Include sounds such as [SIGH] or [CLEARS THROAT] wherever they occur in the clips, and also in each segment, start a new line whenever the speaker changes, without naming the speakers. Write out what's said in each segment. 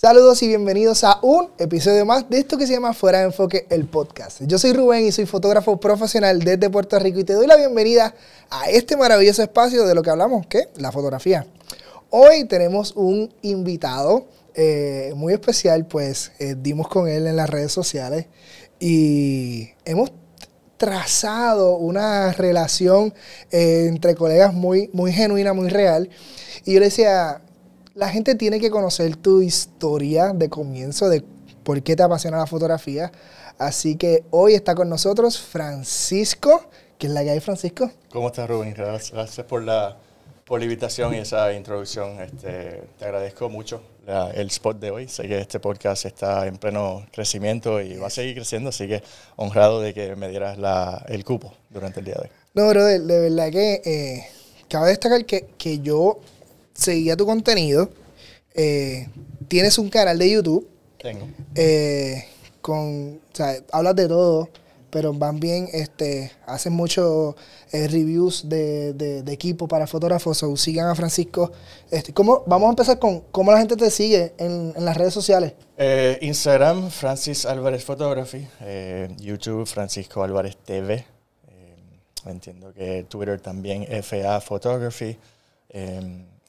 Saludos y bienvenidos a un episodio más de esto que se llama Fuera de Enfoque, el podcast. Yo soy Rubén y soy fotógrafo profesional desde Puerto Rico y te doy la bienvenida a este maravilloso espacio de lo que hablamos, que la fotografía. Hoy tenemos un invitado eh, muy especial, pues eh, dimos con él en las redes sociales y hemos trazado una relación eh, entre colegas muy, muy genuina, muy real. Y yo le decía, la gente tiene que conocer tu historia de comienzo, de por qué te apasiona la fotografía. Así que hoy está con nosotros Francisco, que es la que hay, Francisco.
¿Cómo estás, Rubén? Gracias, por, la, por la invitación y esa introducción. Este, te agradezco mucho el spot de hoy. Sé que este podcast está en pleno crecimiento y va a seguir creciendo, así que honrado de que me dieras la, el cupo durante el día de hoy.
No, brother, de verdad que eh, cabe destacar que, que yo seguía tu contenido. Eh, tienes un canal de YouTube.
Tengo.
Eh, con, o sea, hablas de todo, pero van bien, este, hacen muchos eh, reviews de, de, equipo para fotógrafos. O sigan a Francisco. Este, ¿cómo, vamos a empezar con cómo la gente te sigue en, en las redes sociales.
Instagram, Francis Álvarez Photography. YouTube, Francisco Álvarez TV. entiendo que Twitter también, FA Photography.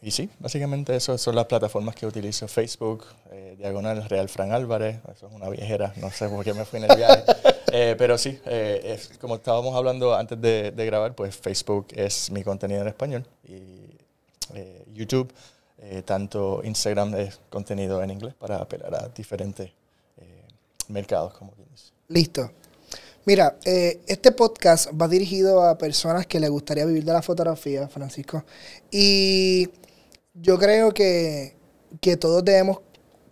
Y sí, básicamente eso son las plataformas que utilizo. Facebook, eh, Diagonal Real Fran Álvarez, eso es una viejera, no sé por qué me fui en el viaje. [LAUGHS] Eh, pero sí, eh, como estábamos hablando antes de, grabar, pues Facebook es mi contenido en español y YouTube, tanto Instagram es contenido en inglés para apelar a diferentes mercados, como dices.
Listo. Mira, este podcast va dirigido a personas que les gustaría vivir de la fotografía, Francisco. Y yo creo que, todos debemos,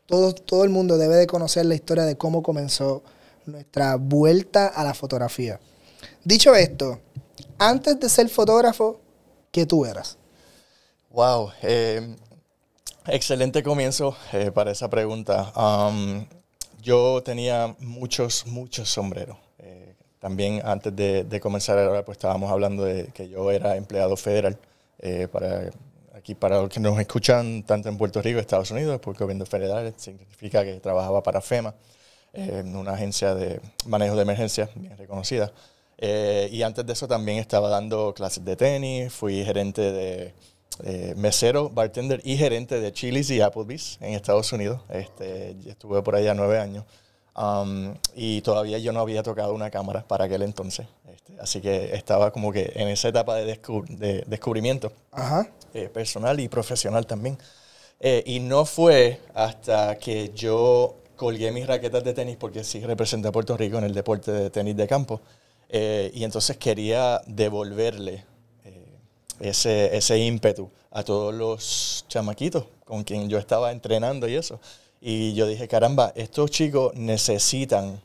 todo, todo el mundo debe de conocer la historia de cómo comenzó nuestra vuelta a la fotografía. Dicho esto, antes de ser fotógrafo, ¿qué tú eras?
Wow, eh, excelente comienzo eh, para esa pregunta. Um, yo tenía muchos, muchos sombreros. Eh, también antes de, de comenzar ahora, pues estábamos hablando de que yo era empleado federal para Aquí para los que nos escuchan tanto en Puerto Rico, Estados Unidos, porque gobierno federal significa que trabajaba para FEMA, en una agencia de manejo de emergencia bien reconocida. Eh, y antes de eso también estaba dando clases de tenis, fui gerente de eh, mesero, bartender y gerente de Chili's y Applebee's en Estados Unidos. Este, estuve por allá nueve años. Um, y todavía yo no había tocado una cámara para aquel entonces. Este, así que estaba como que en esa etapa de, de descubrimiento eh, personal y profesional también. Eh, y no fue hasta que yo colgué mis raquetas de tenis, porque sí representé a Puerto Rico en el deporte de tenis de campo, eh, y entonces quería devolverle ese, ese ímpetu a todos los chamaquitos con quien yo estaba entrenando y eso. Y yo dije, caramba, estos chicos necesitan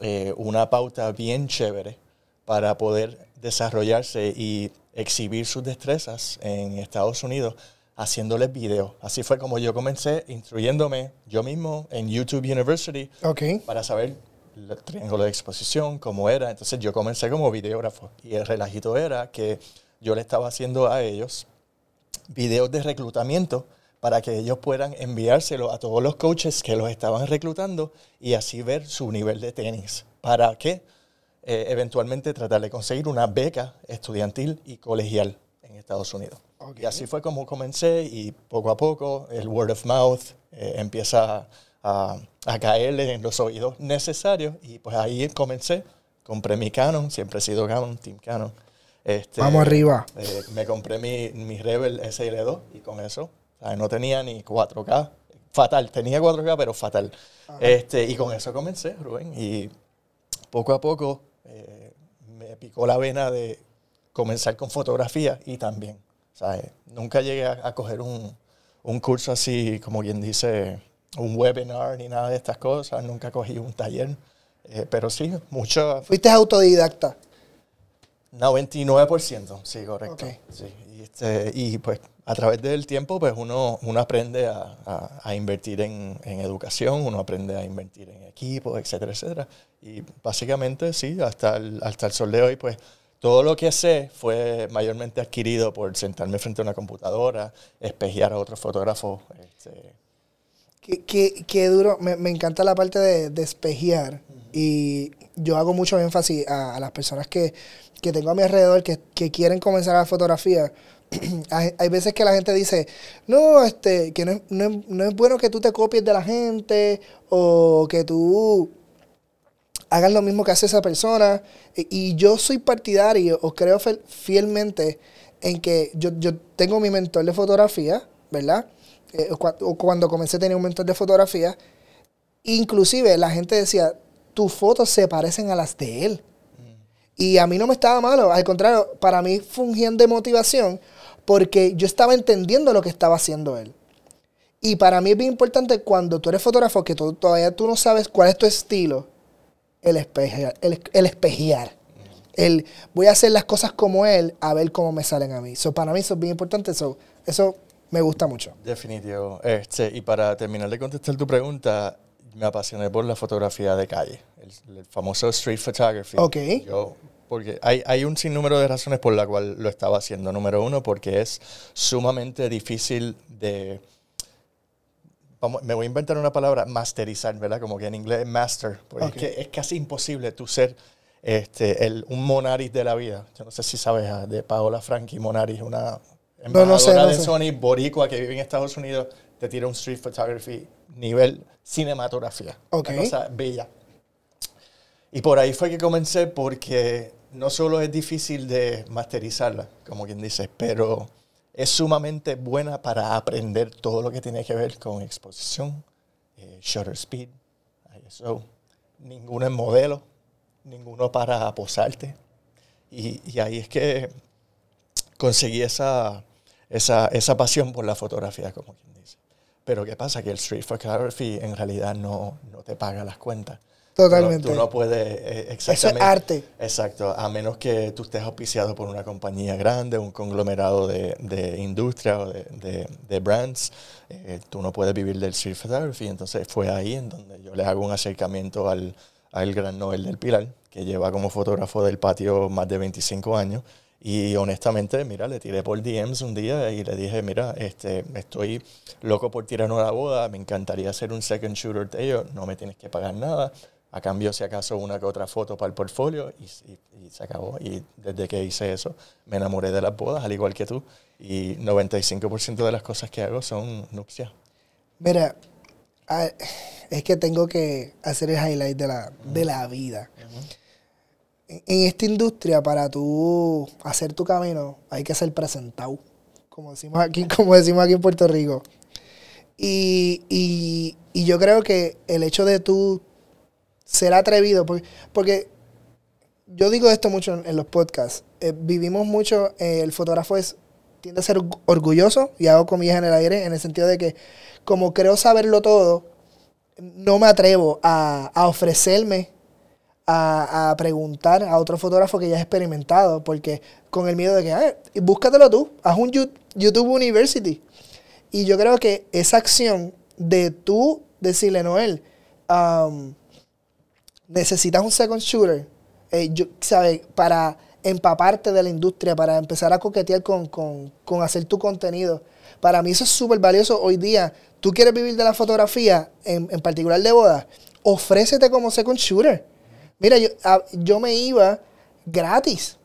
eh, una pauta bien chévere para poder desarrollarse y exhibir sus destrezas en Estados Unidos haciéndoles videos. Así fue como yo comencé instruyéndome yo mismo en YouTube University para saber el triángulo de exposición, cómo era. Entonces yo comencé como videógrafo y el relajito era que yo le estaba haciendo a ellos videos de reclutamiento para que ellos puedan enviárselo a todos los coaches que los estaban reclutando y así ver su nivel de tenis. ¿Para qué? Eh, eventualmente tratar de conseguir una beca estudiantil y colegial en Estados Unidos. Y así fue como comencé y poco a poco el word of mouth eh, empieza a, a, caerle en los oídos necesarios y pues ahí comencé. Compré mi Canon, siempre he sido Canon, Team Canon.
Este, Vamos arriba.
Eh, me compré mi, mi Rebel SL2 y con eso no tenía ni 4K. Fatal, tenía 4K, pero fatal. Este, y con eso comencé, Rubén. Y poco a poco eh, me picó la vena de comenzar con fotografía y también. Nunca llegué a, coger un, un, curso así, como quien dice, un webinar ni nada de estas cosas. Nunca cogí un taller. Eh, pero sí, mucho.
¿Fuiste autodidacta?
99%, sí, correcto. Sí. Y, este, y pues a través del tiempo, pues uno, uno aprende a, invertir en, educación, uno aprende a invertir en equipos, etcétera, etcétera. Y básicamente, sí, hasta el, hasta el sol de hoy, pues todo lo que sé fue mayormente adquirido por sentarme frente a una computadora, espejear a otros fotógrafos. Este,
Qué, qué, duro, me, me, encanta la parte de despejear y yo hago mucho énfasis a, las personas que, que, tengo a mi alrededor que, que quieren comenzar a la fotografía. [CLEARS THROAT] hay, hay, veces que la gente dice, no, este, que no es, no, es, no es bueno que tú te copies de la gente o que tú hagas lo mismo que hace esa persona. Y, yo soy partidario o creo fielmente en que yo, yo tengo mi mentor de fotografía, ¿verdad? Eh, o cuando comencé tenía un mentor de fotografía, inclusive la gente decía, tus fotos se parecen a las de él. Y a mí no me estaba malo, al contrario, para mí fungían de motivación porque yo estaba entendiendo lo que estaba haciendo él. Y para mí es bien importante cuando tú eres fotógrafo, que todavía tú no sabes cuál es tu estilo, el espejear. El, el espejear. El, voy a hacer las cosas como él, a ver cómo me salen a mí. So, para mí eso es bien importante. eso eso me gusta mucho.
Definitivo. Este, y para terminar de contestar tu pregunta, me apasioné por la fotografía de calle, el, famoso street photography.
Ok.
Yo, porque hay, hay, un sinnúmero de razones por la cual lo estaba haciendo. Número uno, porque es sumamente difícil de... Vamos, me voy a inventar una palabra, masterizar, ¿verdad? Como que en inglés master. Porque es, que es casi imposible tú ser este, el, un Monaris de la vida. Yo no sé si sabes ah, de Paola Frankie Monaris, una embajadora de Sony, boricua, que vive en Estados Unidos, te tira un street photography nivel cinematografía.
Una
cosa bella. Y por ahí fue que comencé porque no solo es difícil de masterizarla, como quien dice, pero es sumamente buena para aprender todo lo que tiene que ver con exposición, eh, shutter speed, ISO. Ninguno es modelo, ninguno para posarte. Y, y ahí es que conseguí esa, esa, esa pasión por la fotografía, como quien dice. Pero ¿qué pasa? Que el street photography en realidad no, no te paga las cuentas.
Totalmente.
Tú no, puedes, eh,
Eso es arte.
Exacto, a menos que tú estés auspiciado por una compañía grande, un conglomerado de, de industria o de, de, de brands, eh, tú no puedes vivir del street photography. Entonces fue ahí en donde yo le hago un acercamiento al, al gran Noel del Pilar, que lleva como fotógrafo del patio más de 25 años y honestamente, mira, le tiré por DMs un día y le dije, mira, este, estoy loco por tirar una boda, me encantaría hacer un second shooter de ellos, no me tienes que pagar nada. A cambio, si acaso, una que otra foto para el portfolio y, y, se acabó. Y desde que hice eso, me enamoré de las bodas, al igual que tú. Y 95% de las cosas que hago son nupcias.
Mira, es que tengo que hacer el highlight de la, de la vida en esta industria, para tú hacer tu camino, hay que ser presentado, como decimos aquí, [LAUGHS] como decimos aquí en Puerto Rico. Y, y, y yo creo que el hecho de tú ser atrevido, porque, porque yo digo esto mucho en, los podcasts, eh, vivimos mucho, eh, el fotógrafo es, tiende a ser orgulloso, y hago comillas en el aire, en el sentido de que como creo saberlo todo, no me atrevo a, a ofrecerme a, preguntar a otro fotógrafo que ya ha experimentado, porque con el miedo de que, ah, búscatelo tú, haz un YouTube University. Y yo creo que esa acción de tú decirle, Noel, necesitas un second shooter, eh, ¿sabes? Para empaparte de la industria, para empezar a coquetear con, con, con hacer tu contenido. Para mí eso es súper valioso hoy día. Tú quieres vivir de la fotografía, en, en particular de boda, ofrécete como second shooter Mira, yo, yo me iba gratis.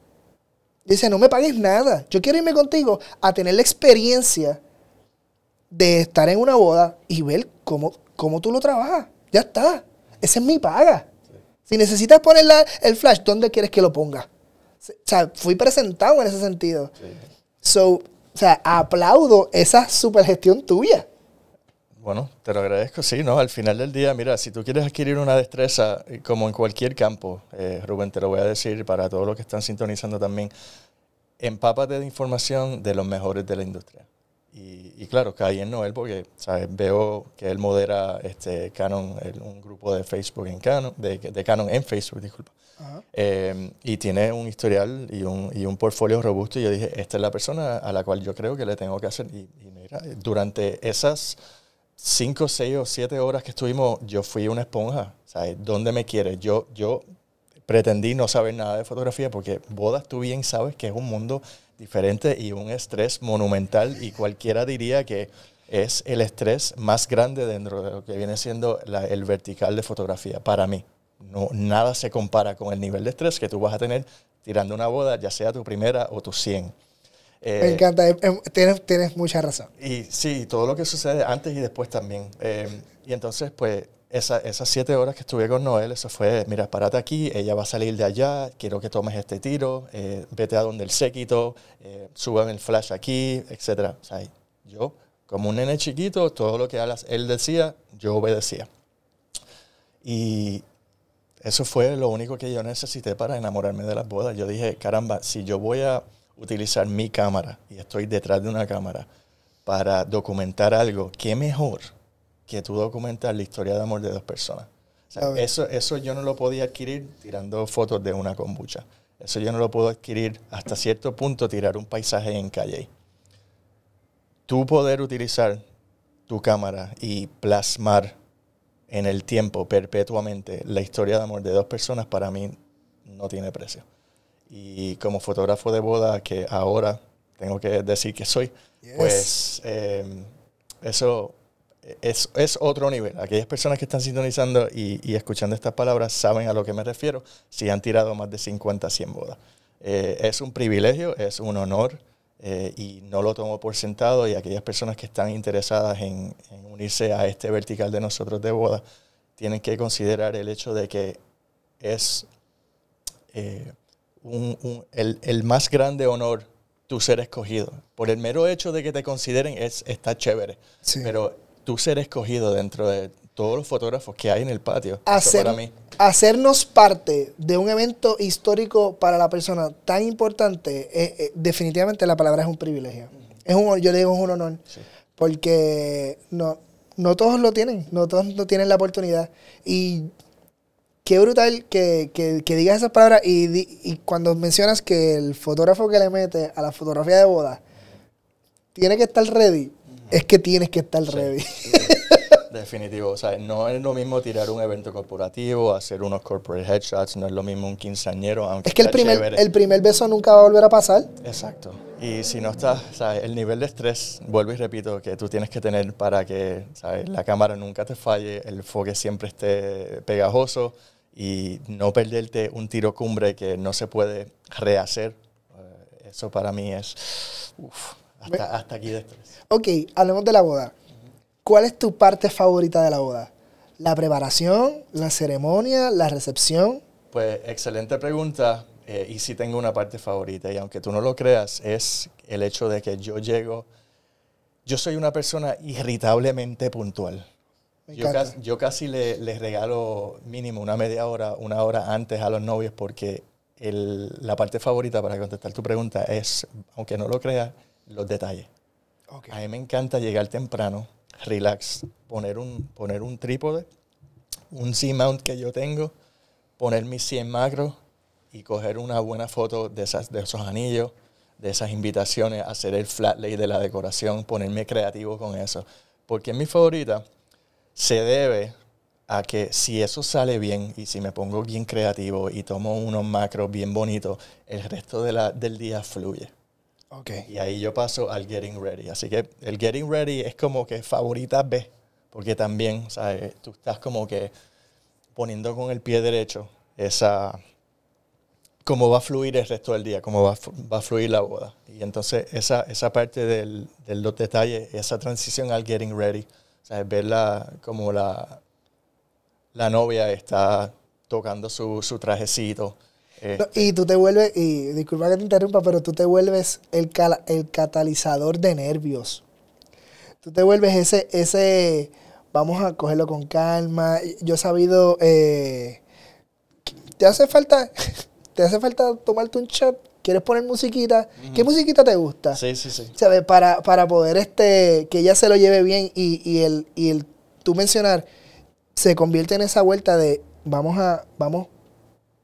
Dice, no me pagues nada. Yo quiero irme contigo a tener la experiencia de estar en una boda y ver cómo, cómo tú lo trabajas. Ya está. Esa es mi paga. Si necesitas poner el flash, ¿dónde quieres que lo ponga? O sea, fui presentado en ese sentido. So, o sea, aplaudo esa supergestión tuya.
Bueno, te lo agradezco. Sí, ¿no? Al final del día, mira, si tú quieres adquirir una destreza, eh, como en cualquier campo, eh, Rubén, te lo voy a decir para todos los que están sintonizando también, empápate de información de los mejores de la industria. Y, y claro, caí en Noel porque ¿sabes? veo que él modera este Canon, un grupo de Facebook en Canon, de, de Canon en Facebook, disculpa. Eh, y tiene un historial y un, y un portfolio robusto. Y yo dije, esta es la persona a la cual yo creo que le tengo que hacer. Y, y mira, durante esas cinco, seis o siete horas que estuvimos, yo fui una esponja. ¿Sabes? ¿Dónde me quieres? Yo, yo pretendí no saber nada de fotografía porque bodas tú bien sabes que es un mundo diferente y un estrés monumental y cualquiera diría que es el estrés más grande dentro de lo que viene siendo la- el vertical de fotografía para mí. No, nada se compara con el nivel de estrés que tú vas a tener tirando una boda, ya sea tu primera o tu 100. Eh,
Me encanta, eh, eh, tienes, tienes mucha razón.
y sí, todo lo que sucede antes y después también. Eh, y entonces, pues, esa- esas siete horas que estuve con Noel, eso fue, mira, párate aquí, ella va a salir de allá, quiero que tomes este tiro, eh, vete a donde el séquito, eh, súbeme el flash aquí, etc. O sea, yo, como un nene chiquito, todo lo que él decía, yo obedecía. Y eso fue lo único que yo necesité para enamorarme de las bodas. Yo dije, caramba, si yo voy a utilizar mi cámara y estoy detrás de una cámara para documentar algo, ¿qué mejor que tú documentar la historia de amor de dos personas? O sea, eso, eso yo no lo podía adquirir tirando fotos de una kombucha. Eso yo no lo puedo adquirir hasta cierto punto tirar un paisaje en calle. Tú poder utilizar tu cámara y plasmar en el tiempo perpetuamente la historia de amor de dos personas para mí no tiene precio. Y como fotógrafo de boda que ahora tengo que decir que soy,
Yes.
pues eh, eso es, es otro nivel. Aquellas personas que están sintonizando y, y escuchando estas palabras saben a lo que me refiero si han tirado más de 50, 100 bodas. Eh, es un privilegio, es un honor eh, y no lo tomo por sentado y aquellas personas que están interesadas en, en unirse a este vertical de nosotros de boda tienen que considerar el hecho de que es eh, un- un- el, el más grande honor tu ser escogido. Por el mero hecho de que te consideren es, está chévere.
Sí.
Pero tú ser escogido dentro de todos los fotógrafos que hay en el patio, eso
Hacer-
para mí,
hacernos parte de un evento histórico para la persona tan importante, eh, eh, definitivamente la palabra es un privilegio. Es un, yo le digo es un honor,
Sí.
porque no, no todos lo tienen, no todos no tienen la oportunidad. Y qué brutal que, que- que digas esas palabras y, y cuando mencionas que el fotógrafo que le mete a la fotografía de boda tiene que estar ready, es que tienes que estar ready. [LAUGHS]
Definitivo, o sea, no es lo mismo tirar un evento corporativo, hacer unos corporate headshots, no es lo mismo un quinceañero, aunque
Es que el primer,
chévere.
el primer beso nunca va a volver a pasar.
Exacto. Y si no estás, ¿sabes? el nivel de estrés, vuelvo y repito, que tú tienes que tener para que ¿sabes? la cámara nunca te falle, el enfoque siempre esté pegajoso y no perderte un tiro cumbre que no se puede rehacer. Eh, Eso para mí es uf, hasta, hasta aquí de estrés.
Ok, hablemos de la boda. ¿Cuál es tu parte favorita de la boda? ¿La preparación, la ceremonia, la recepción?
Pues excelente pregunta. eh, y sí tengo una parte favorita. Y aunque tú no lo creas, es el hecho de que yo llego. Yo soy una persona irritablemente puntual. Yo casi, yo casi le- les regalo mínimo una media hora, una hora antes a los novios porque el- la parte favorita para contestar tu pregunta es, aunque no lo creas, los detalles.
Ok.
A mí me encanta llegar temprano, relax, poner un, poner un trípode, un Z-mount que yo tengo, poner mis 100 macros y coger una buena foto de, esas, de esos anillos, de esas invitaciones, hacer el flat lay de la decoración, ponerme creativo con eso. Porque es mi favorita, se debe a que si eso sale bien y si me pongo bien creativo y tomo unos macros bien bonitos, el resto de la- del día fluye.
Ok.
Y ahí yo paso al getting ready. Así que el getting ready es como que favorita B, porque también, ¿sabes? Tú estás como que poniendo con el pie derecho esa cómo va a fluir el resto del día, cómo va va a fluir la boda. Y entonces esa, esa parte del, de los detalles, esa transición al getting ready, ¿sabes? verla como la, la novia está tocando su, su trajecito.
Y tú te vuelves, y disculpa que te interrumpa, pero tú te vuelves el, cala- el catalizador de nervios. Tú te vuelves ese, ese, vamos a cogerlo con calma. Yo he sabido, eh, te hace falta, [LAUGHS] te hace falta tomarte un shot, quieres poner musiquita. ¿Qué musiquita te gusta?
sí, sí, sí.
¿Sabes? Para, para poder este, que ella se lo lleve bien y, y el, y el tú mencionar se convierte en esa vuelta de vamos a, vamos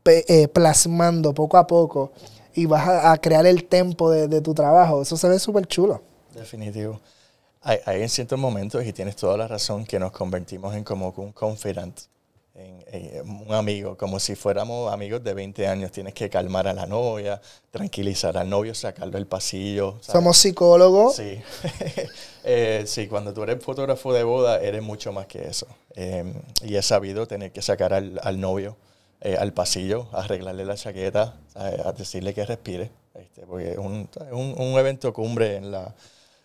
eh, plasmando poco a poco y vas a, a crear el tempo de, de tu trabajo. Eso se ve súper chulo.
Definitivo. Hay, hay en ciertos momentos, y tienes toda la razón, que nos convertimos en como un confidant. en, en un amigo, como si fuéramos amigos de 20 años. Tienes que calmar a la novia, tranquilizar al novio, sacarlo del pasillo. ¿sabes?
Somos psicólogos.
Sí. [LAUGHS] Eh, sí, cuando tú eres fotógrafo de boda, eres mucho más que eso. Eh, y he sabido tener que sacar al, al novio eh, al pasillo, arreglarle la chaqueta, a decirle que respire. Este, porque es un, un, un evento cumbre en la,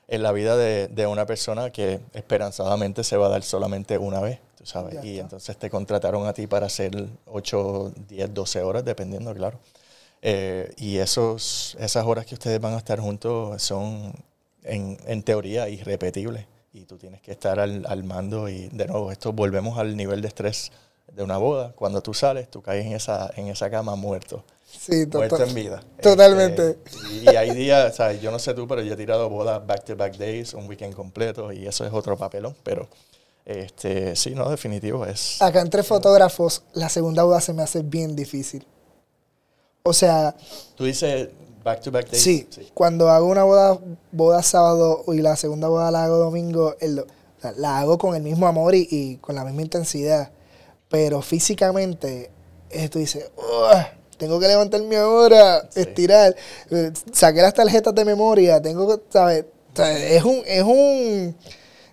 en la vida de, de, una persona que esperanzadamente se va a dar solamente una vez, tú sabes.
Ya
y
está.
entonces te contrataron a ti para hacer 8, 10, 12 horas, dependiendo, claro. Eh, y esos, esas horas que ustedes van a estar juntos son, en, en teoría, irrepetibles. Y tú tienes que estar al, al mando. Y de nuevo, esto volvemos al nivel de estrés de una boda. Cuando tú sales, tú caes en esa, en esa cama muerto
Sí,
muerto
total-
en vida.
Totalmente.
Este, y hay días, ¿sabes? yo no sé tú, pero yo he tirado bodas back to back days, un weekend completo, y eso es otro papelón. Pero este, sí, no, definitivo es.
Acá entre fotógrafos, la segunda boda se me hace bien difícil. O sea,
Tú dices back to back days.
sí, cuando hago una boda, boda sábado y la segunda boda la hago domingo, el- la hago con el mismo amor y, y con la misma intensidad. Pero físicamente, eh, tú dices, "Ugh, tengo que levantarme ahora,
Sí.
estirar. Eh, Saqué las tarjetas de memoria, tengo que, ¿sabes? Es un, es un,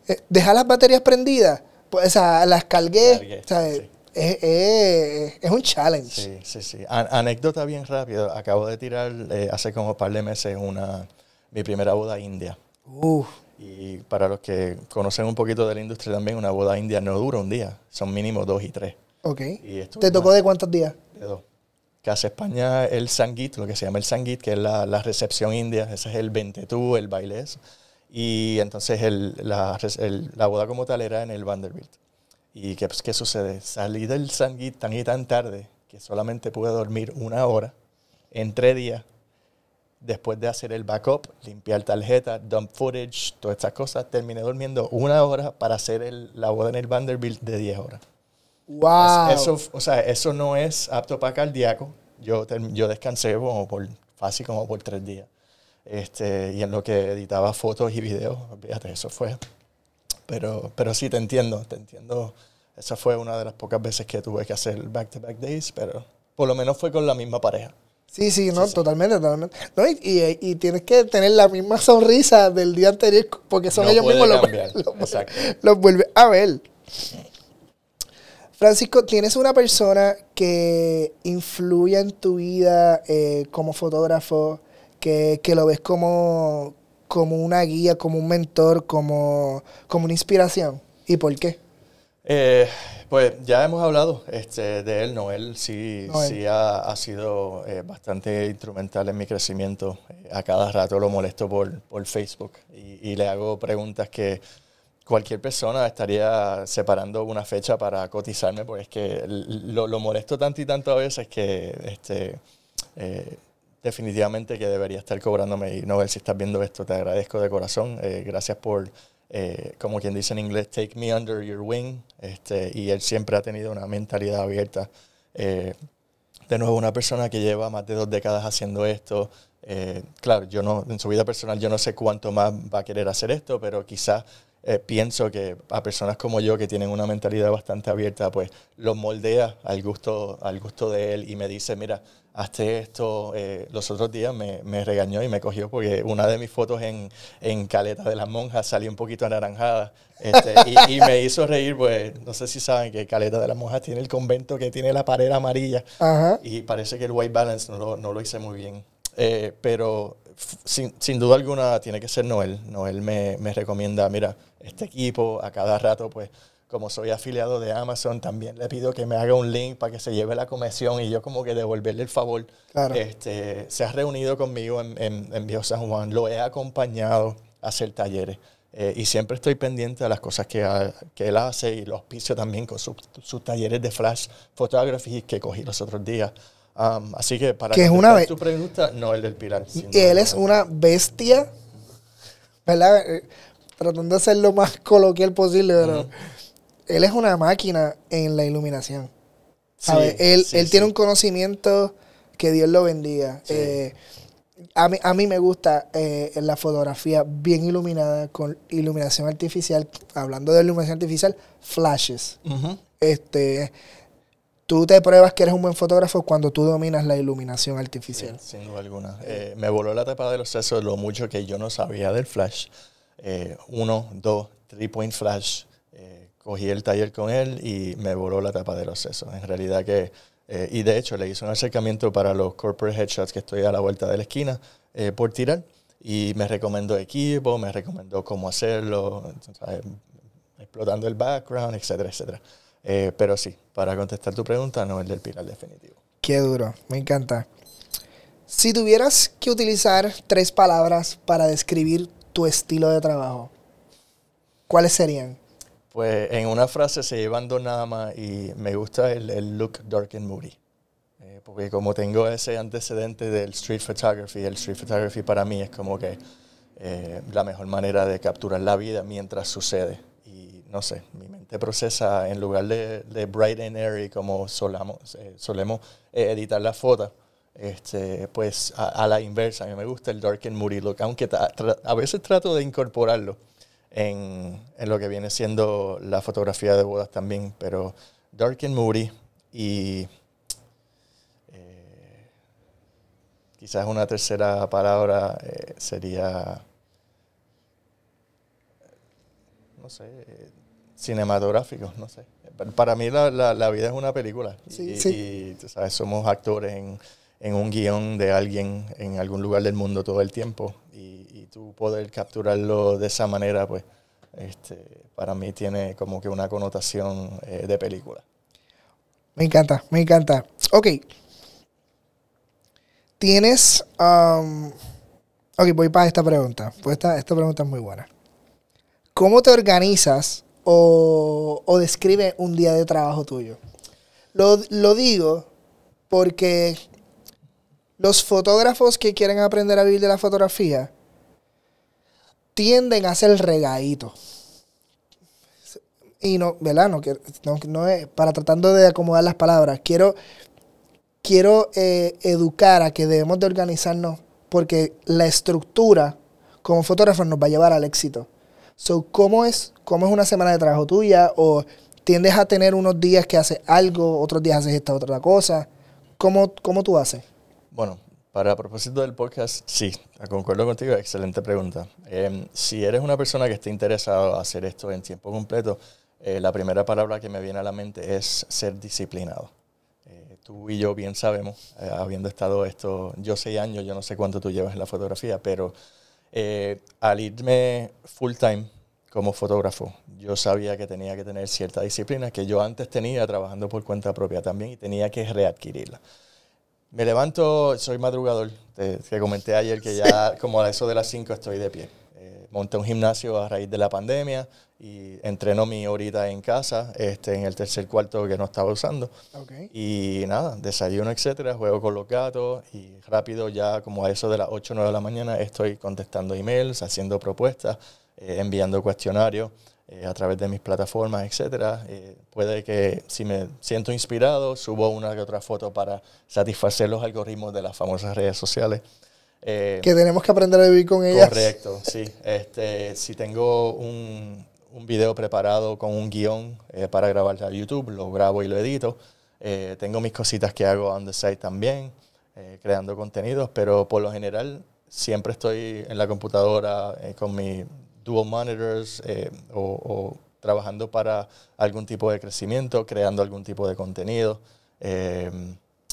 eh, dejar las baterías prendidas, pues, o sea, las cargué,
Cargué,
¿sabes?
sí.
Es, es- es un challenge.
Sí, sí, sí. An- anécdota bien rápido. Acabo de tirar eh, hace como un par de meses una, mi primera boda india.
Uf,
Y para los que conocen un poquito de la industria también, una boda india no dura un día, son mínimo dos y tres.
ok.
Y esto
¿Te tocó de cuántos días?
de dos. Casa España, el Sangeet, lo que se llama el Sangeet, que es la, la recepción india, ese es el ventetú, el baile eso. Y entonces el, la, el- la boda como tal era en el Vanderbilt. ¿Y qué, pues, qué sucede? Salí del Sangeet tan y tan tarde que solamente pude dormir una hora en tres días después de hacer el backup, limpiar tarjeta, dump footage, todas estas cosas, terminé durmiendo una hora para hacer el- la boda en el Vanderbilt de 10 horas.
Wow.
Eso, o sea, eso no es apto para cardíaco. Yo, yo descansé como por, fácil como por tres días. Este, y en lo que editaba fotos y videos, fíjate, eso fue. Pero, pero sí, te entiendo, te entiendo. Esa fue una de las pocas veces que tuve que hacer back-to-back days, pero por lo menos fue con la misma pareja.
Sí, sí, no,
Sí, sí.
totalmente, totalmente. No, y, y- y tienes que tener la misma sonrisa del día anterior porque son
No
ellos mismos los, [LAUGHS] los, los vuelve a ver. Francisco, ¿tienes una persona que influye en tu vida eh, como fotógrafo, que, que lo ves como, como una guía, como un mentor, como, como una inspiración? ¿Y por qué?
Eh, pues ya hemos hablado este, de él. Noel sí,
Noel.
sí ha, ha sido eh, bastante instrumental en mi crecimiento. Eh, a cada rato lo molesto por, por Facebook y, y le hago preguntas que cualquier persona estaría separando una fecha para cotizarme, porque es que lo, lo molesto tanto y tanto a veces que este, definitivamente que debería estar cobrándome. Y Noel, si estás viendo esto, te agradezco de corazón. Gracias por, eh, como quien dice en inglés, take me under your wing. Este, y él siempre ha tenido una mentalidad abierta. Eh, de nuevo, una persona que lleva más de dos décadas haciendo esto. eh, claro, yo no, en su vida personal yo no sé cuánto más va a querer hacer esto, pero quizás eh, pienso que a personas como yo que tienen una mentalidad bastante abierta, pues los moldea al gusto, al gusto de él y me dice, mira, hazte esto. Eh, los otros días me, me regañó y me cogió porque una de mis fotos en, en Caleta de las Monjas salió un poquito anaranjada este, y, y me hizo reír, pues no sé si saben que Caleta de las Monjas tiene el convento que tiene la pared amarilla
Ajá.
y parece que el white balance no lo, no lo hice muy bien. Eh, pero sin, sin duda alguna tiene que ser Noel. Noel me, me recomienda, mira, este equipo a cada rato, pues como soy afiliado de Amazon, también le pido que me haga un link para que se lleve la comisión y yo como que devolverle el favor.
Claro.
Este, se ha reunido conmigo en, en, en San Juan, lo he acompañado a hacer talleres. eh, y siempre estoy pendiente de las cosas que, que él hace y los auspicio también con sus sus talleres de flash photography que cogí los otros días. Um, así que para
Que es una
tu pregunta, no el del Pilar.
Y él es una bestia, ¿verdad? Eh, Tratando de ser lo más coloquial posible, pero él es una máquina en la iluminación. ¿sabes?
Sí,
él
sí,
él
sí.
tiene un conocimiento que Dios lo bendiga.
Sí.
Eh, a, mí, a mí me gusta eh, la fotografía bien iluminada, con iluminación artificial, hablando de iluminación artificial, flashes.
Ujú.
Este, tú te pruebas que eres un buen fotógrafo cuando tú dominas la iluminación artificial.
sin duda alguna. Eh, me voló la tapa de los sesos lo mucho que yo no sabía del flash. Eh, uno, dos, three point flash. Eh, cogí el taller con él y me voló la tapa de los sesos. En realidad que, y de hecho le hice un acercamiento para los corporate headshots que estoy a la vuelta de la esquina por tirar y me recomendó equipo, me recomendó cómo hacerlo, explotando el background, etcétera, etcétera. Eh, pero sí, para contestar tu pregunta, no es del Pilar definitivo.
Qué duro, me encanta. Si tuvieras que utilizar tres palabras para describir tu estilo de trabajo, ¿cuáles serían?
Pues en una frase se llevan dos nada más y me gusta el, look dark and moody. Eh, porque como tengo ese antecedente del street photography, el street photography para mí es como que eh, la mejor manera de capturar la vida mientras sucede no sé, mi mente procesa en lugar de, bright and airy como solamos, eh, solemos eh, editar la foto, este, pues a, la inversa. A mí me gusta el dark and moody look, aunque a veces trato de incorporarlo en, en, lo que viene siendo la fotografía de bodas también, pero dark and moody y eh, quizás una tercera palabra sería no sé, cinematográficos, no sé. Para mí la, la, vida es una película y, y ¿sabes? somos actores en, en, un guion de alguien en algún lugar del mundo todo el tiempo y, y tú poder capturarlo de esa manera, pues este, para mí tiene como que una connotación eh, de película.
Me encanta, me encanta. Ok. Tienes... Um, ok, voy para esta pregunta. Pues esta, esta pregunta es muy buena. ¿Cómo te organizas o, describe un día de trabajo tuyo. Lo, digo porque los fotógrafos que quieren aprender a vivir de la fotografía tienden a ser regadito. Y no, ¿verdad? No, no, es para tratando de acomodar las palabras. Quiero, quiero eh, educar a que debemos de organizarnos porque la estructura como fotógrafos nos va a llevar al éxito. So, ¿cómo es, ¿Cómo es una semana de trabajo tuya? ¿O tiendes a tener unos días que haces algo, otros días haces esta otra cosa? ¿Cómo, cómo tú haces?
Bueno, para propósito del podcast, sí, concuerdo contigo, excelente pregunta. Em, si eres una persona que esté interesada en hacer esto en tiempo completo, eh, la primera palabra que me viene a la mente es ser disciplinado. Eh, tú y yo bien sabemos, eh, habiendo estado esto, yo seis años, yo no sé cuánto tú llevas en la fotografía, pero eh, al irme full time como fotógrafo, yo sabía que tenía que tener cierta disciplina que yo antes tenía trabajando por cuenta propia también y tenía que readquirirla. Me levanto, soy madrugador, te, comenté ayer que ya como a eso de las 5 estoy de pie. Eh, monté un gimnasio a raíz de la pandemia y entreno mi horita en casa, este, en el tercer cuarto que no estaba usando. Y nada, desayuno, etcétera, juego con los gatos y rápido ya como a eso de las 8 o 9 de la mañana estoy contestando emails, haciendo propuestas, eh, enviando cuestionarios eh, a través de mis plataformas, etcétera. Eh, puede que si me siento inspirado, subo una que otra foto para satisfacer los algoritmos de las famosas redes sociales.
que tenemos que aprender a vivir con ellas.
Correcto, sí. Este, si tengo un, un video preparado con un guion eh, para grabar a YouTube, lo grabo y lo edito. Eh, tengo mis cositas que hago on the site también, eh, creando contenidos, pero por lo general siempre estoy en la computadora con mis dual monitors o, trabajando para algún tipo de crecimiento, creando algún tipo de contenido,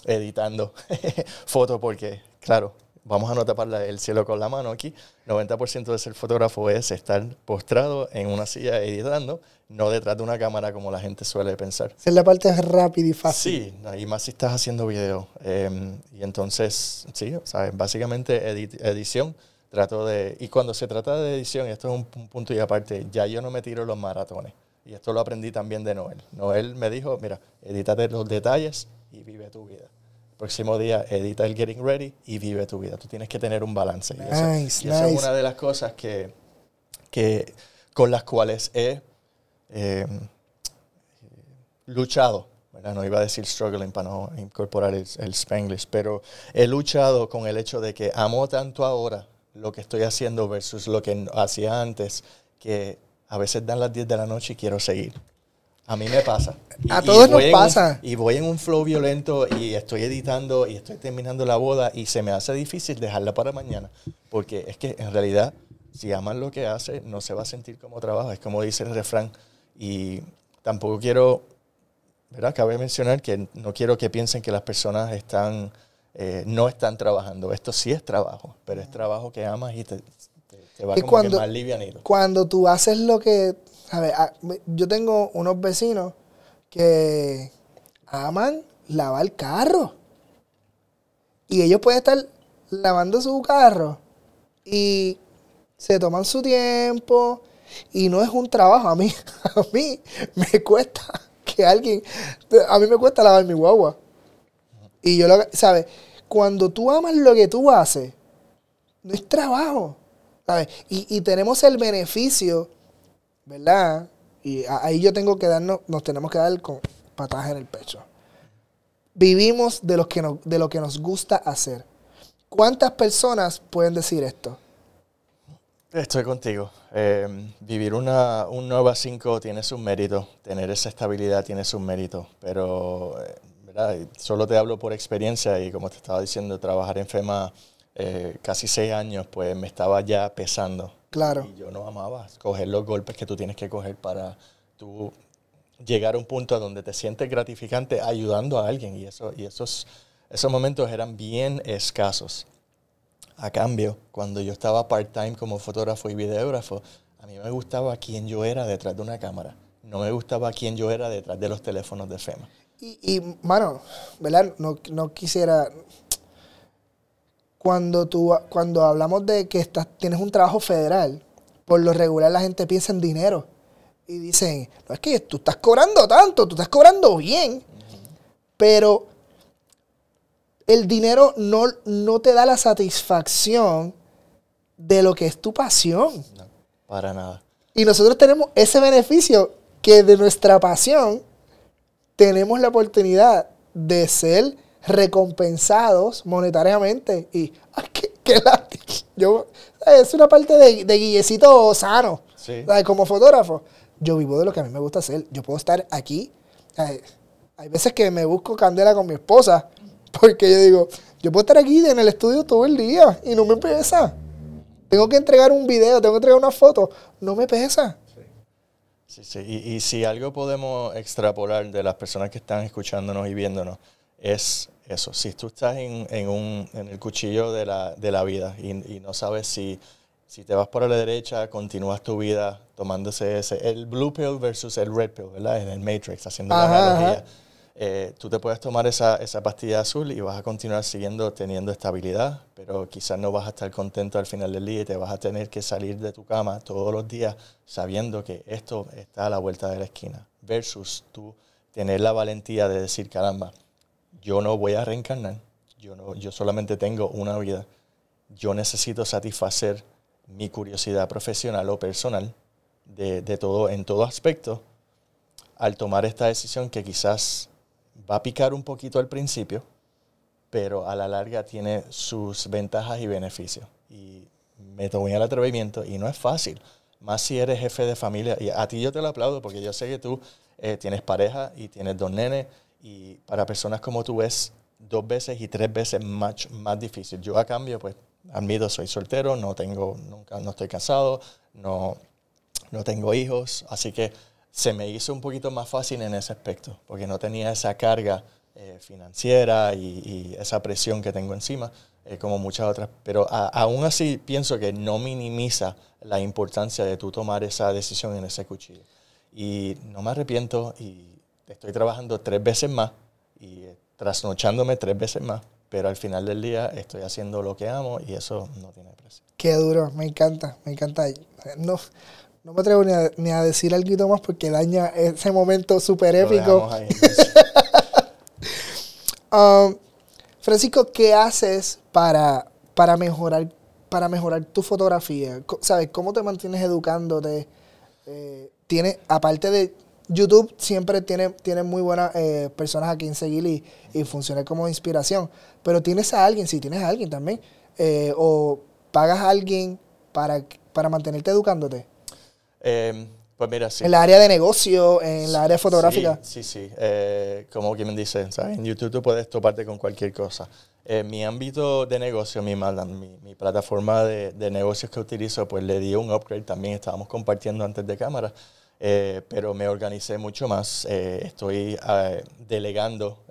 editando [LAUGHS] fotos, porque claro, vamos a no tapar el cielo con la mano aquí, 90% de ser fotógrafo es estar postrado en una silla editando, no detrás de una cámara como la gente suele pensar.
Es la parte rápida y fácil.
Sí, y más si estás haciendo video. Em, y entonces, sí, ¿sabes? básicamente edición. Trato de, y cuando se trata de edición, esto es un, punto y aparte, ya yo no me tiro los maratones. Y esto lo aprendí también de Noel. Noel me dijo, mira, edítate los detalles y vive tu vida próximo día edita el Getting Ready y vive tu vida. Tú tienes que tener un balance. y, eso, es una de las cosas que, que con las cuales he em, luchado. No iba a decir struggling para no incorporar el, el Spanglish, pero he luchado con el hecho de que amo tanto ahora lo que estoy haciendo versus lo que hacía antes, que a veces dan las 10 de la noche y quiero seguir. A mí me pasa.
A todos nos
un-
pasa.
y voy en un flow violento y estoy editando y estoy terminando la boda y se me hace difícil dejarla para mañana. Porque es que en realidad, si aman lo que hace, no se va a sentir como trabajo. Es como dice el refrán. Y tampoco quiero, ¿verdad? Cabe mencionar que no quiero que piensen que las personas están, eh, no están trabajando. Esto sí es trabajo, pero es trabajo que amas y te, te- te va
Y
como
cuando-
que más livianito.
Cuando tú haces lo que, Ah, me- Yo tengo unos vecinos que aman lavar carro. Y ellos pueden estar lavando su carro y se toman su tiempo y no es un trabajo. A mí, [LAUGHS] a mí me cuesta que alguien, a mí me cuesta lavar mi guagua. Y yo lo, ¿sabes? Cuando tú amas lo que tú haces, no es trabajo. ¿sabes? Y, y tenemos el beneficio, ¿verdad? Y ahí yo tengo que darnos, nos tenemos que dar con patadas en el pecho. Vivimos de, los que nos, de lo que nos gusta hacer. ¿Cuántas personas pueden decir esto?
Estoy contigo. Eh, vivir una, un 9 a 5 tiene sus méritos, tener esa estabilidad tiene sus méritos, pero eh, solo te hablo por experiencia y como te estaba diciendo, trabajar en FEMA eh, casi seis años, pues me estaba ya pesando.
Claro.
Y yo no amaba coger los golpes que tú tienes que coger para tú llegar a un punto a donde te sientes gratificante ayudando a alguien y, eso, y esos, esos momentos eran bien escasos. A cambio, cuando yo estaba part-time como fotógrafo y videógrafo, a mí me gustaba quién yo era detrás de una cámara. No me gustaba quién yo era detrás de los teléfonos de FEMA.
Y, y, mano, ¿verdad? No, no quisiera. Cuando tú cuando hablamos de que estás, tienes un trabajo federal, por lo regular la gente piensa en dinero. Y dicen, no es que tú estás cobrando tanto, tú estás cobrando bien. Pero el dinero no, no te da la satisfacción de lo que es tu pasión.
No, para nada.
Y nosotros tenemos ese beneficio que de nuestra pasión tenemos la oportunidad de ser recompensados monetariamente. Y ay, qué, qué lástima. Yo, es una parte de, de guillecito sano. Como fotógrafo, yo vivo de lo que a mí me gusta hacer. Yo puedo estar aquí. Hay veces que me busco candela con mi esposa porque yo digo, yo puedo estar aquí en el estudio todo el día y no me pesa. Tengo que entregar un video, tengo que entregar una foto, no me pesa.
Sí, sí. Y, y si algo podemos extrapolar de las personas que están escuchándonos y viéndonos, es eso. Si tú estás en, en un, en el cuchillo de la, de la vida y, y no sabes si, si te vas por la derecha, continúas tu vida tomándose ese, el blue pill versus el red pill, ¿verdad? En el Matrix, haciendo la
Ajá,
analogía.
ajá.
Eh, tú te puedes tomar esa, esa pastilla azul y vas a continuar siguiendo teniendo estabilidad, pero quizás no vas a estar contento al final del día y te vas a tener que salir de tu cama todos los días sabiendo que esto está a la vuelta de la esquina, versus tú tener la valentía de decir, caramba, yo no voy a reencarnar, yo, no, yo solamente tengo una vida, yo necesito satisfacer mi curiosidad profesional o personal de, de todo, en todo aspecto al tomar esta decisión que quizás va a picar un poquito al principio, pero a la larga tiene sus ventajas y beneficios. Y me tomé el atrevimiento y no es fácil, más si eres jefe de familia. Y a ti yo te lo aplaudo porque yo sé que tú eh, tienes pareja y tienes dos nenes y para personas como tú es dos veces y tres veces más, más difícil. Yo a cambio, pues, admito, soy soltero, no tengo, nunca, no estoy casado, no, no tengo hijos, así que se me hizo un poquito más fácil en ese aspecto, porque no tenía esa carga eh, financiera y, y esa presión que tengo encima, eh, como muchas otras. Pero a- aún así pienso que no minimiza la importancia de tú tomar esa decisión en ese cuchillo. Y no me arrepiento y estoy trabajando tres veces más y eh, trasnochándome tres veces más, pero al final del día estoy haciendo lo que amo y eso no tiene precio.
Qué duro, me encanta, me encanta. No, no me atrevo ni a, ni a decir algo más porque daña ese momento súper épico.
ahí. [LAUGHS]
Um, Francisco, ¿qué haces para, para, mejorar, para mejorar tu fotografía? ¿Sabes? ¿Cómo te mantienes educándote? Eh, tiene, aparte de YouTube, siempre tiene, tiene muy buenas eh, personas a quien seguir y, y funcionar como inspiración. Pero tienes a alguien, sí, tienes a alguien también. eh, o pagas a alguien para, para mantenerte educándote.
Eh, Pues mira, sí.
En la área de negocio, en la área fotográfica.
Sí, sí, sí. Eh, como quien dice, ¿sabes? en YouTube tú puedes toparte con cualquier cosa. En mi ámbito de negocio, mi, mi, mi plataforma de, de, negocios que utilizo, pues le di un upgrade. También estábamos compartiendo antes de cámara, eh, pero me organicé mucho más. Eh, estoy delegando,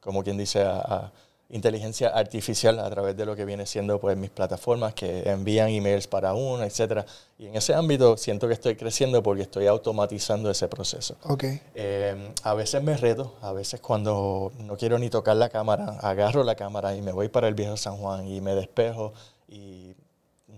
como quien dice, a inteligencia artificial a través de lo que viene siendo pues mis plataformas que envían emails para uno, etcétera. Y en ese ámbito siento que estoy creciendo porque estoy automatizando ese proceso.
Okay.
Eh, a veces me reto, a veces cuando no quiero ni tocar la cámara, agarro la cámara y me voy para el viejo San Juan y me despejo y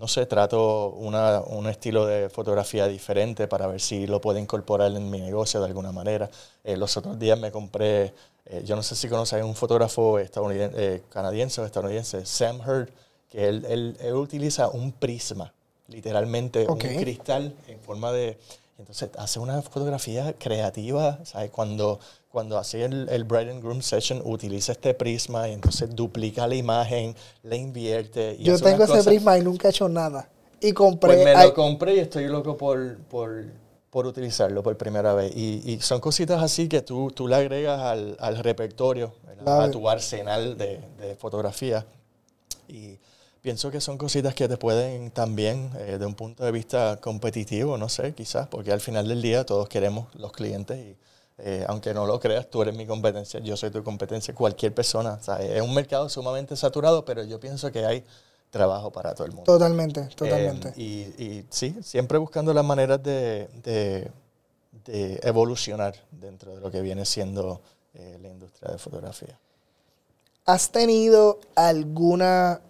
no sé, trato una, un estilo de fotografía diferente para ver si lo puedo incorporar en mi negocio de alguna manera. Eh, los otros días me compré eh, yo no sé si conoces a un fotógrafo estadounidense, eh, canadiense o estadounidense, Sam Hurd, que él, él, utiliza un prisma, literalmente un cristal en forma de... Entonces hace una fotografía creativa, ¿sabes? Cuando, cuando hace el, el Bride and Groom Session utiliza este prisma y entonces duplica la imagen, le invierte.
Y Yo tengo ese prisma y nunca he hecho nada. Y compré...
Pues me lo compré y estoy loco por, por por utilizarlo por primera vez. Y, son cositas así que tú, tú le agregas al, al repertorio, a tu arsenal de, de, fotografía. Y pienso que son cositas que te pueden también, eh, de un punto de vista competitivo, no sé, quizás, porque al final del día todos queremos los clientes y eh, aunque no lo creas, tú eres mi competencia, yo soy tu competencia, cualquier persona. es un mercado sumamente saturado, pero yo pienso que hay trabajo para todo el mundo.
Totalmente, totalmente.
Eh, y, sí, siempre buscando las maneras de, de, evolucionar dentro de lo que viene siendo eh, la industria de fotografía.
¿Has tenido alguna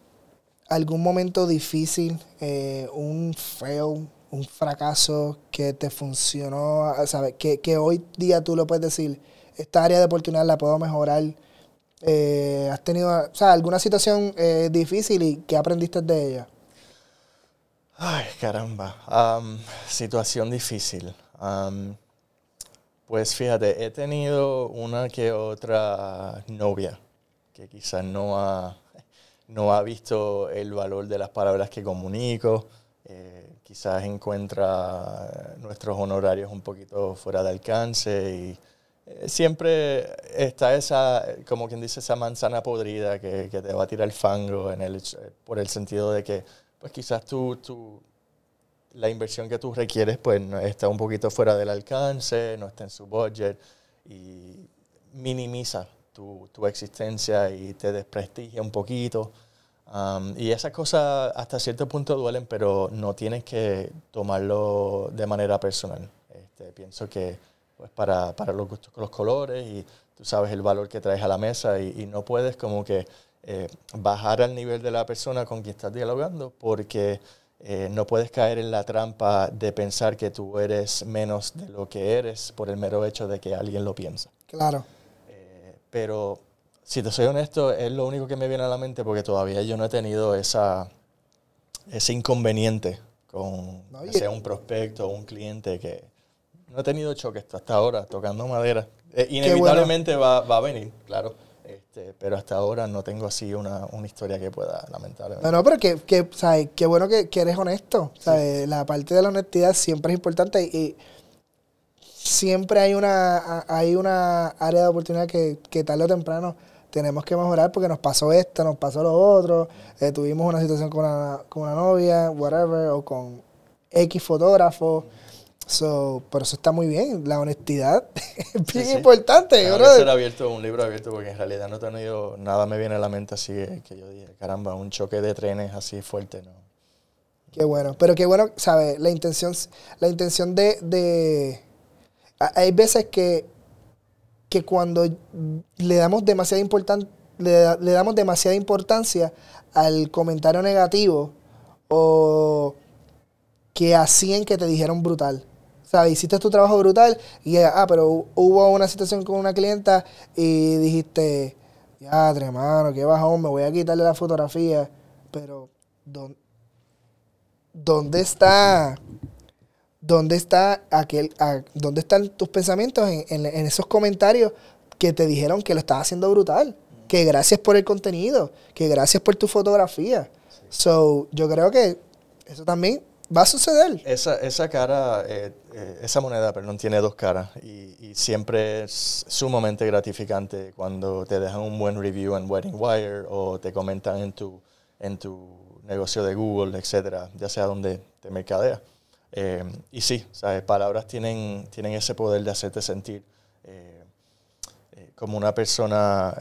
algún momento difícil, eh, un fail, un fracaso que te funcionó, ¿sabes? Que, que hoy día tú lo puedes decir, esta área de oportunidad la puedo mejorar eh, ¿Has tenido alguna situación eh, difícil y qué aprendiste de ella?
Ay, caramba. situación difícil. pues fíjate, he tenido una que otra novia que quizás no ha, no ha visto el valor de las palabras que comunico. Eh, quizás encuentra nuestros honorarios un poquito fuera de alcance y eh, siempre está esa, como quien dice, esa manzana podrida que, que te va a tirar el fango en el, por el sentido de que, pues quizás tú, tú, la inversión que tú requieres, pues está un poquito fuera del alcance, no está en su budget y minimiza tu, tu existencia y te desprestigia un poquito. Um, y esas cosas hasta cierto punto duelen, pero no tienes que tomarlo de manera personal. Este, pienso que pues para, para los gustos con los colores y tú sabes el valor que traes a la mesa y, no puedes como que eh, bajar al nivel de la persona con quien estás dialogando porque eh, no puedes caer en la trampa de pensar que tú eres menos de lo que eres por el mero hecho de que alguien lo piensa.
Claro.
Pero si te soy honesto, es lo único que me viene a la mente porque todavía yo no he tenido esa, ese inconveniente con sea un prospecto o un cliente que, no he tenido choques hasta ahora, tocando madera. Eh, inevitablemente va, va, a venir, claro. Este, pero hasta ahora no tengo así una, una historia que pueda, lamentablemente.
No, no, pero que, que ¿sabes? qué bueno que, que, eres honesto. ¿sabes? La parte de la honestidad siempre es importante y siempre hay una, hay una área de oportunidad que, que tarde o temprano tenemos que mejorar porque nos pasó esto, nos pasó lo otro, eh, tuvimos una situación con una, con una novia, whatever, o con X fotógrafo. So, por eso está muy bien. La honestidad [LAUGHS] es bien importante.
ser abierto, un libro abierto, porque en realidad no he tenido nada me viene a la mente así que yo dije, caramba, un choque de trenes así fuerte, ¿no?
Qué bueno. Pero qué bueno, ¿sabes? La intención, la intención de, de. Hay veces que, que cuando le damos demasiada importancia le, le damos demasiada importancia al comentario negativo o que hacían que te dijeron brutal. ¿sabes? Hiciste tu trabajo brutal y, ah, pero hubo una situación con una clienta y dijiste, ya, hermano, qué bajón, me voy a quitarle la fotografía. Pero, ¿dónde, está? ¿Dónde está aquel, dónde están tus pensamientos en, esos comentarios que te dijeron que lo estabas haciendo brutal? Que gracias por el contenido, que gracias por tu fotografía. So, yo creo que eso también va a suceder.
Esa, esa cara, eh, eh, esa moneda, perdón, tiene dos caras y, y, siempre es sumamente gratificante cuando te dejan un buen review en Wedding Wire o te comentan en tu, en tu negocio de Google, etcétera, ya sea donde te mercadea. Eh, y sí, ¿sabes? palabras tienen, tienen ese poder de hacerte sentir como una persona,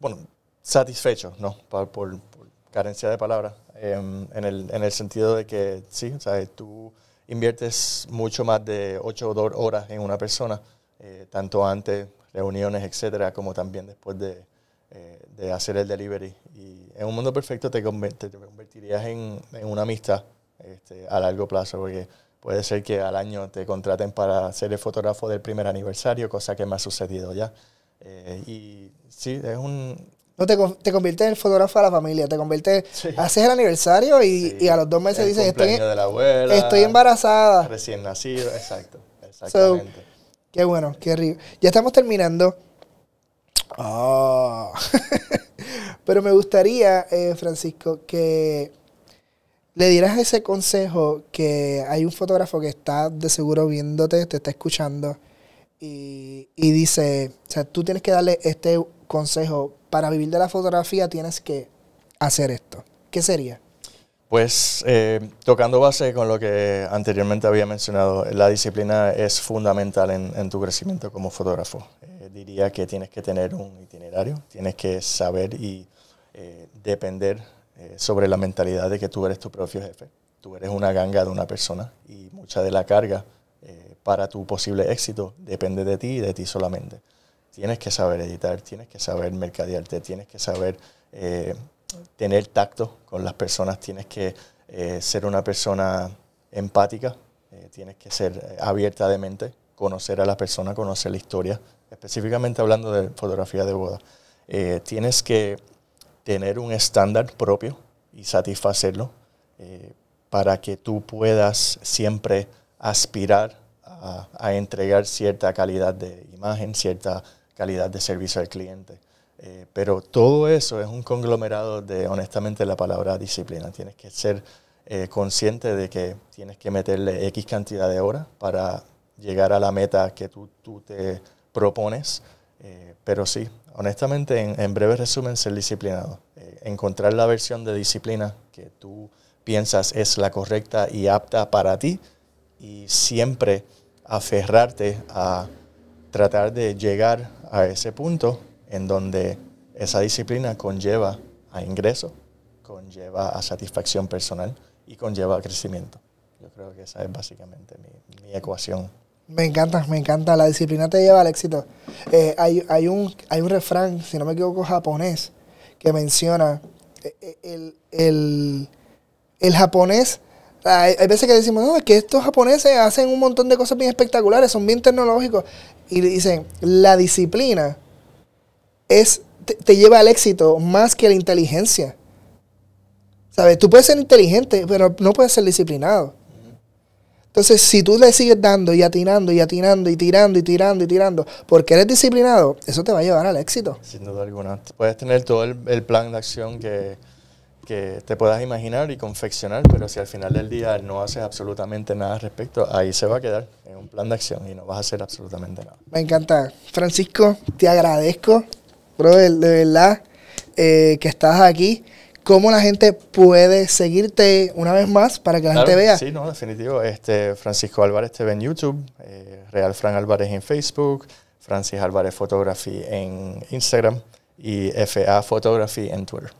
bueno, satisfecho, ¿no? Por, por, por carencia de palabras. Em, en, el, en, el, sentido de que sí, ¿sabes? tú inviertes mucho más de 8 horas en una persona, eh, tanto antes, reuniones, etcétera, como también después de, eh, de, hacer el delivery. Y en un mundo perfecto te, convertirías en, en, una amistad este, a largo plazo, porque puede ser que al año te contraten para ser el fotógrafo del primer aniversario, cosa que me ha sucedido ya. Eh, y sí, es un,
no, te, te conviertes en el fotógrafo de la familia, te conviertes, haces el aniversario y, a los dos meses dices, estoy,
de la abuela,
estoy embarazada.
Recién nacido, exacto, exactamente.
qué bueno, qué rico. Ya estamos terminando. Ah. [LAUGHS] Pero me gustaría, eh, Francisco, que le dieras ese consejo que hay un fotógrafo que está de seguro viéndote, te está escuchando y, y dice, o sea, tú tienes que darle este consejo para vivir de la fotografía tienes que hacer esto. ¿Qué sería?
Pues eh, tocando base con lo que anteriormente había mencionado, la disciplina es fundamental en, tu crecimiento como fotógrafo. Eh, diría que tienes que tener un itinerario, tienes que saber y eh, depender sobre la mentalidad de que tú eres tu propio jefe. Tú eres una ganga de una persona y mucha de la carga para tu posible éxito depende de ti y de ti solamente tienes que saber editar, tienes que saber mercadearte, tienes que saber eh, tener tacto con las personas, tienes que eh, ser una persona empática, eh, tienes que ser abierta de mente, conocer a la persona, conocer la historia, específicamente hablando de fotografía de boda. tienes que tener un estándar propio y satisfacerlo para que tú puedas siempre aspirar a, a, entregar cierta calidad de imagen, cierta calidad de servicio al cliente. Eh, pero todo eso es un conglomerado de, honestamente, la palabra disciplina. Tienes que ser eh, consciente de que tienes que meterle X cantidad de horas para llegar a la meta que tú, tú te propones. Eh, pero sí, honestamente, en, en, breve resumen, ser disciplinado. encontrar la versión de disciplina que tú piensas es la correcta y apta para ti y siempre aferrarte a tratar de llegar a ese punto en donde esa disciplina conlleva a ingreso, conlleva a satisfacción personal y conlleva a crecimiento. Yo creo que esa es básicamente mi, ecuación.
Me encanta, me encanta. La disciplina te lleva al éxito. Eh, hay, hay, un, hay un refrán, si no me equivoco, japonés, que menciona eh, eh, el, el, el japonés hay, veces que decimos, no, es que estos japoneses hacen un montón de cosas bien espectaculares, son bien tecnológicos. Y dicen, la disciplina es, te, lleva al éxito más que la inteligencia. ¿Sabes? Tú puedes ser inteligente, pero no puedes ser disciplinado. Entonces, si tú le sigues dando y atinando y atinando y tirando y tirando y tirando, porque eres disciplinado, eso te va a llevar al éxito.
Sin duda alguna. Puedes tener todo el plan de acción que, que te puedas imaginar y confeccionar, pero si al final del día no haces absolutamente nada al respecto, ahí se va a quedar en un plan de acción y no vas a hacer absolutamente nada.
Me encanta. Francisco, te agradezco, brother, de verdad, eh, que estás aquí. ¿Cómo la gente puede seguirte una vez más para que la gente vea?
Sí, no, definitivo. Este, Francisco Álvarez TV en YouTube, eh, Real Fran Álvarez en Facebook, Francis Álvarez Photography en Instagram y FA Photography en Twitter.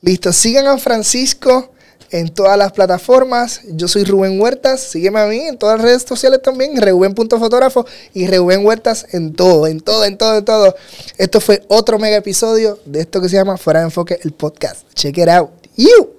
Listo, sigan a Francisco en todas las plataformas. Yo soy Rubén Huertas, sígueme a mí en todas las redes sociales también, Reuben.fotógrafo y Rubén Huertas en todo, en todo, en todo, en todo. Esto fue otro mega episodio de esto que se llama Fuera de Enfoque, el podcast. Check it out. You.